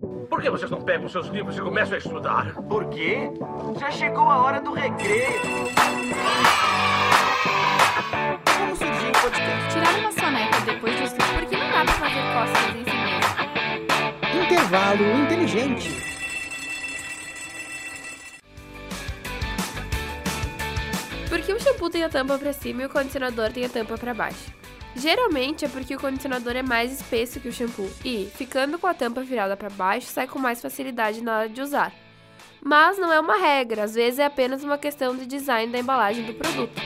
Por que vocês não pegam seus livros e começam a estudar? Por quê? Já chegou a hora do recreio. Como surgiu o podcast? Tirar uma soneca depois do estudo, porque não dá pra fazer cócegas em si mesmo. Intervalo inteligente. Que o shampoo tem a tampa pra cima e o condicionador tem a tampa pra baixo? Geralmente é porque o condicionador é mais espesso que o shampoo e, ficando com a tampa virada para baixo, sai com mais facilidade na hora de usar. Mas não é uma regra, às vezes é apenas uma questão de design da embalagem do produto.